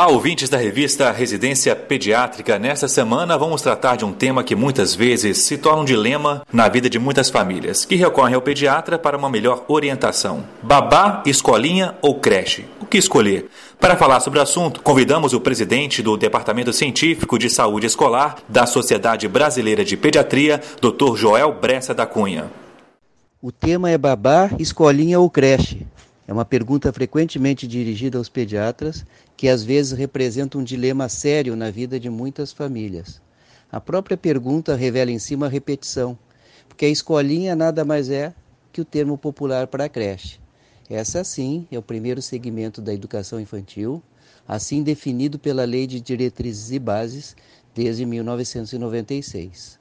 Olá, ouvintes da revista Residência Pediátrica. Nesta semana vamos tratar de um tema que muitas vezes se torna um dilema na vida de muitas famílias, que recorrem ao pediatra para uma melhor orientação. Babá, escolinha ou creche? O que escolher? Para falar sobre o assunto, convidamos o presidente do Departamento Científico de Saúde Escolar da Sociedade Brasileira de Pediatria, Dr. Joel Bressa da Cunha. O tema é babá, escolinha ou creche. É uma pergunta frequentemente dirigida aos pediatras, que às vezes representa um dilema sério na vida de muitas famílias. A própria pergunta revela em si uma repetição, porque a escolinha nada mais é que o termo popular para a creche. Essa, sim, é o primeiro segmento da educação infantil, assim definido pela Lei de Diretrizes e Bases desde 1996.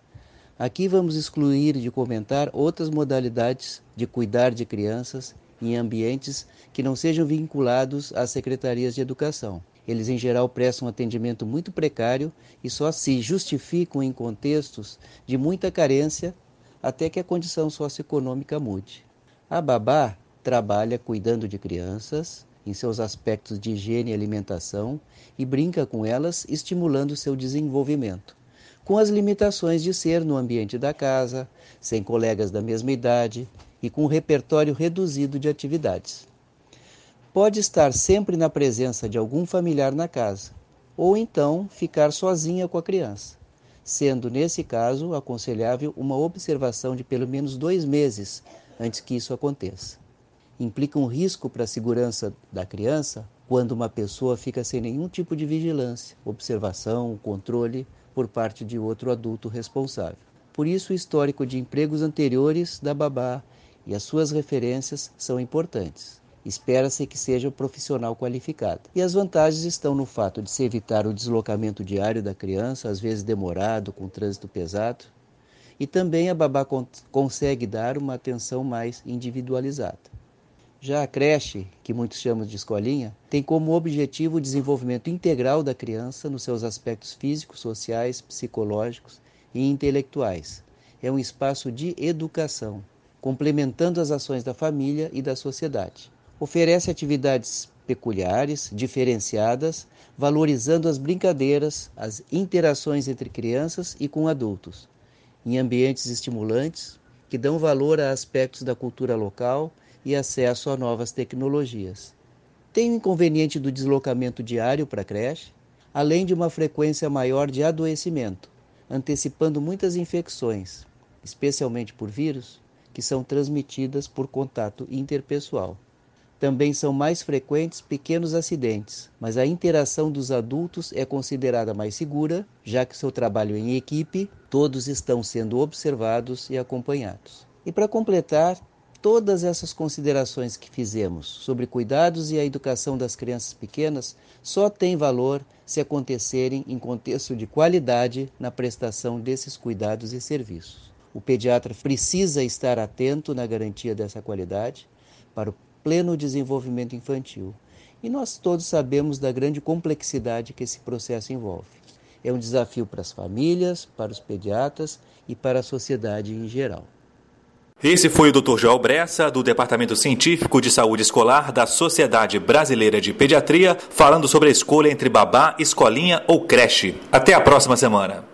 Aqui vamos excluir de comentar outras modalidades de cuidar de crianças em ambientes que não sejam vinculados às secretarias de educação. Eles, em geral, prestam um atendimento muito precário e só se justificam em contextos de muita carência até que a condição socioeconômica mude. A babá trabalha cuidando de crianças, em seus aspectos de higiene e alimentação, e brinca com elas, estimulando seu desenvolvimento com as limitações de ser no ambiente da casa, sem colegas da mesma idade e com um repertório reduzido de atividades. Pode estar sempre na presença de algum familiar na casa, ou então ficar sozinha com a criança, sendo, nesse caso, aconselhável uma observação de pelo menos dois meses antes que isso aconteça. Implica um risco para a segurança da criança quando uma pessoa fica sem nenhum tipo de vigilância, observação, controle por parte de outro adulto responsável. Por isso, o histórico de empregos anteriores da babá e as suas referências são importantes. Espera-se que seja um profissional qualificado. E as vantagens estão no fato de se evitar o deslocamento diário da criança, às vezes demorado, com trânsito pesado, e também a babá con consegue dar uma atenção mais individualizada. Já a creche, que muitos chamam de escolinha, tem como objetivo o desenvolvimento integral da criança nos seus aspectos físicos, sociais, psicológicos e intelectuais. É um espaço de educação complementando as ações da família e da sociedade. Oferece atividades peculiares, diferenciadas, valorizando as brincadeiras, as interações entre crianças e com adultos, em ambientes estimulantes que dão valor a aspectos da cultura local e acesso a novas tecnologias. Tem o inconveniente do deslocamento diário para a creche, além de uma frequência maior de adoecimento, antecipando muitas infecções, especialmente por vírus, que são transmitidas por contato interpessoal. Também são mais frequentes pequenos acidentes, mas a interação dos adultos é considerada mais segura, já que seu trabalho em equipe, todos estão sendo observados e acompanhados. E para completar, todas essas considerações que fizemos sobre cuidados e a educação das crianças pequenas só têm valor se acontecerem em contexto de qualidade na prestação desses cuidados e serviços. O pediatra precisa estar atento na garantia dessa qualidade para o pleno desenvolvimento infantil. E nós todos sabemos da grande complexidade que esse processo envolve. É um desafio para as famílias, para os pediatras e para a sociedade em geral. Esse foi o Dr. Joel Bressa, do Departamento Científico de Saúde Escolar da Sociedade Brasileira de Pediatria, falando sobre a escolha entre babá, escolinha ou creche. Até a próxima semana.